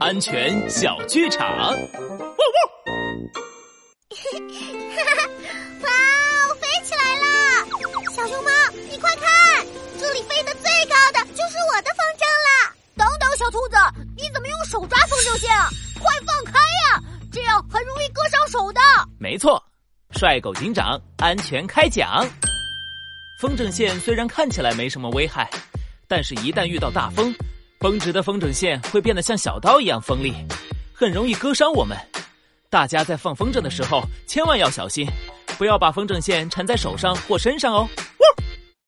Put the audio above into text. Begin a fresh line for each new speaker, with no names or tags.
安全小剧场。哇
哦，飞起来了！小熊猫，你快看，这里飞得最高的就是我的风筝了。
等等，小兔子，你怎么用手抓风筝线啊？快放开呀！这样很容易割伤手的。
没错，帅狗警长安全开讲。风筝线虽然看起来没什么危害，但是一旦遇到大风，绷直的风筝线会变得像小刀一样锋利，很容易割伤我们。大家在放风筝的时候千万要小心，不要把风筝线缠在手上或身上哦。